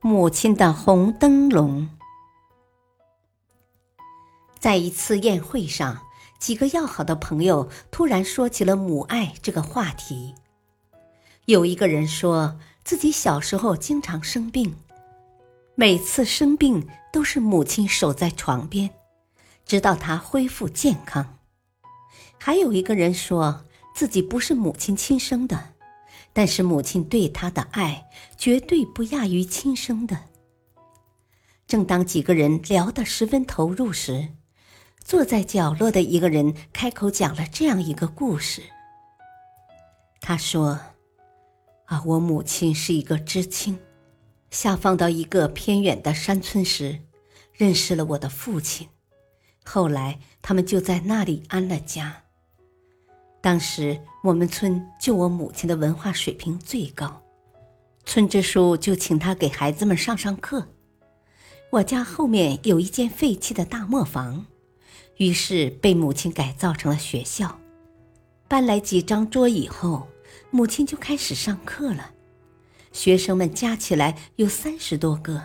母亲的红灯笼。在一次宴会上，几个要好的朋友突然说起了母爱这个话题。有一个人说自己小时候经常生病，每次生病都是母亲守在床边，直到他恢复健康。还有一个人说自己不是母亲亲生的。但是母亲对他的爱绝对不亚于亲生的。正当几个人聊得十分投入时，坐在角落的一个人开口讲了这样一个故事。他说：“啊，我母亲是一个知青，下放到一个偏远的山村时，认识了我的父亲，后来他们就在那里安了家。”当时我们村就我母亲的文化水平最高，村支书就请他给孩子们上上课。我家后面有一间废弃的大磨房，于是被母亲改造成了学校。搬来几张桌以后，母亲就开始上课了。学生们加起来有三十多个，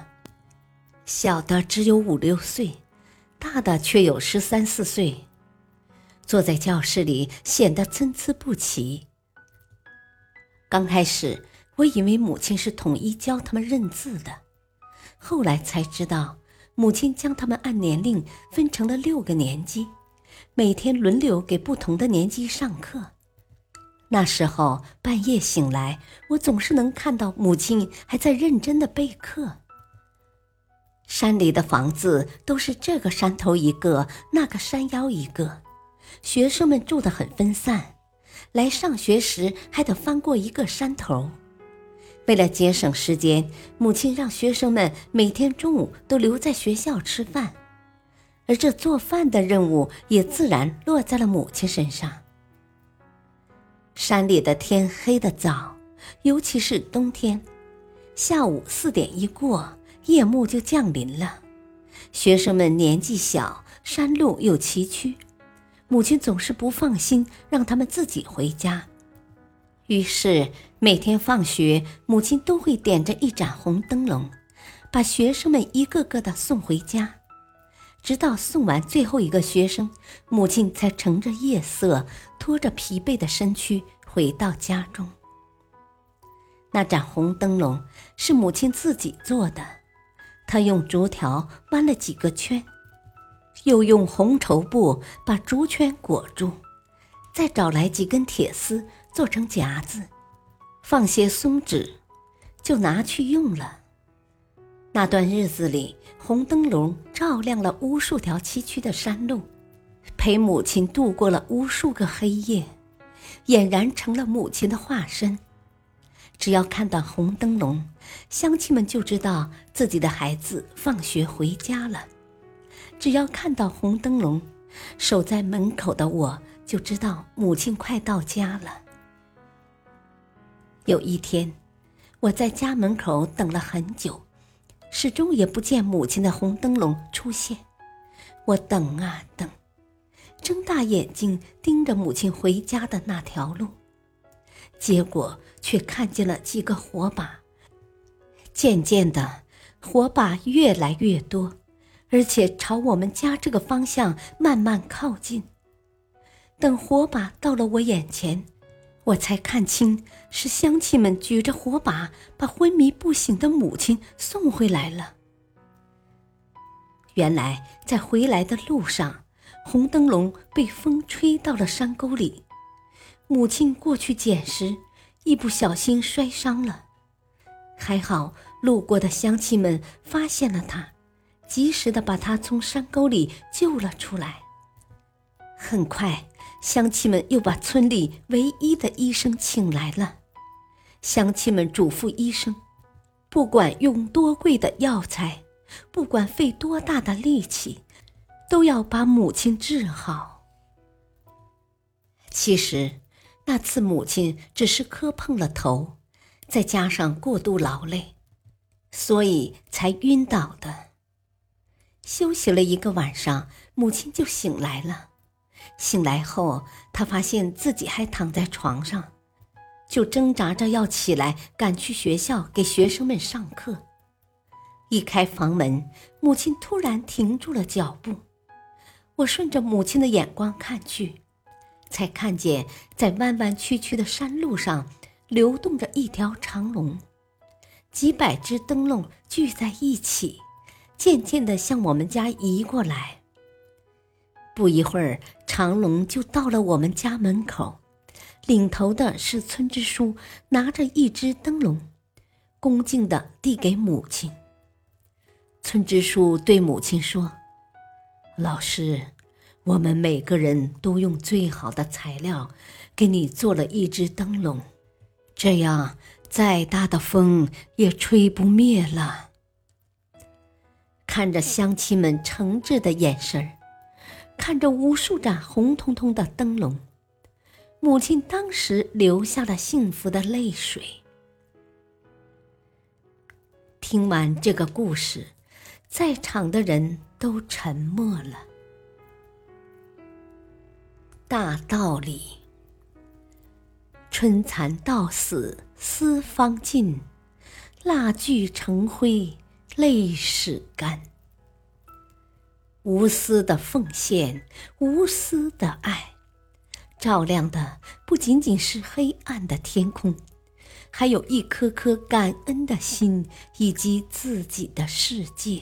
小的只有五六岁，大的却有十三四岁。坐在教室里显得参差不齐。刚开始我以为母亲是统一教他们认字的，后来才知道母亲将他们按年龄分成了六个年级，每天轮流给不同的年级上课。那时候半夜醒来，我总是能看到母亲还在认真的备课。山里的房子都是这个山头一个，那个山腰一个。学生们住得很分散，来上学时还得翻过一个山头。为了节省时间，母亲让学生们每天中午都留在学校吃饭，而这做饭的任务也自然落在了母亲身上。山里的天黑得早，尤其是冬天，下午四点一过，夜幕就降临了。学生们年纪小，山路又崎岖。母亲总是不放心让他们自己回家，于是每天放学，母亲都会点着一盏红灯笼，把学生们一个个的送回家。直到送完最后一个学生，母亲才乘着夜色，拖着疲惫的身躯回到家中。那盏红灯笼是母亲自己做的，她用竹条弯了几个圈。又用红绸布把竹圈裹住，再找来几根铁丝做成夹子，放些松纸，就拿去用了。那段日子里，红灯笼照亮了无数条崎岖的山路，陪母亲度过了无数个黑夜，俨然成了母亲的化身。只要看到红灯笼，乡亲们就知道自己的孩子放学回家了。只要看到红灯笼，守在门口的我就知道母亲快到家了。有一天，我在家门口等了很久，始终也不见母亲的红灯笼出现。我等啊等，睁大眼睛盯着母亲回家的那条路，结果却看见了几个火把。渐渐的，火把越来越多。而且朝我们家这个方向慢慢靠近。等火把到了我眼前，我才看清是乡亲们举着火把把昏迷不醒的母亲送回来了。原来在回来的路上，红灯笼被风吹到了山沟里，母亲过去捡时一不小心摔伤了，还好路过的乡亲们发现了她。及时的把他从山沟里救了出来。很快，乡亲们又把村里唯一的医生请来了。乡亲们嘱咐医生，不管用多贵的药材，不管费多大的力气，都要把母亲治好。其实，那次母亲只是磕碰了头，再加上过度劳累，所以才晕倒的。休息了一个晚上，母亲就醒来了。醒来后，她发现自己还躺在床上，就挣扎着要起来赶去学校给学生们上课。一开房门，母亲突然停住了脚步。我顺着母亲的眼光看去，才看见在弯弯曲曲的山路上流动着一条长龙，几百只灯笼聚在一起，渐渐地向我们家移过来。不一会儿，长龙就到了我们家门口，领头的是村支书，拿着一只灯笼，恭敬地递给母亲。村支书对母亲说：“老师，我们每个人都用最好的材料给你做了一只灯笼，这样再大的风也吹不灭了。”看着乡亲们诚挚的眼神儿，看着无数盏红彤彤的灯笼，母亲当时流下了幸福的泪水。听完这个故事。在场的人都沉默了。大道理：春蚕到死丝方尽，蜡炬成灰泪始干。无私的奉献，无私的爱，照亮的不仅仅是黑暗的天空，还有一颗颗感恩的心，以及自己的世界。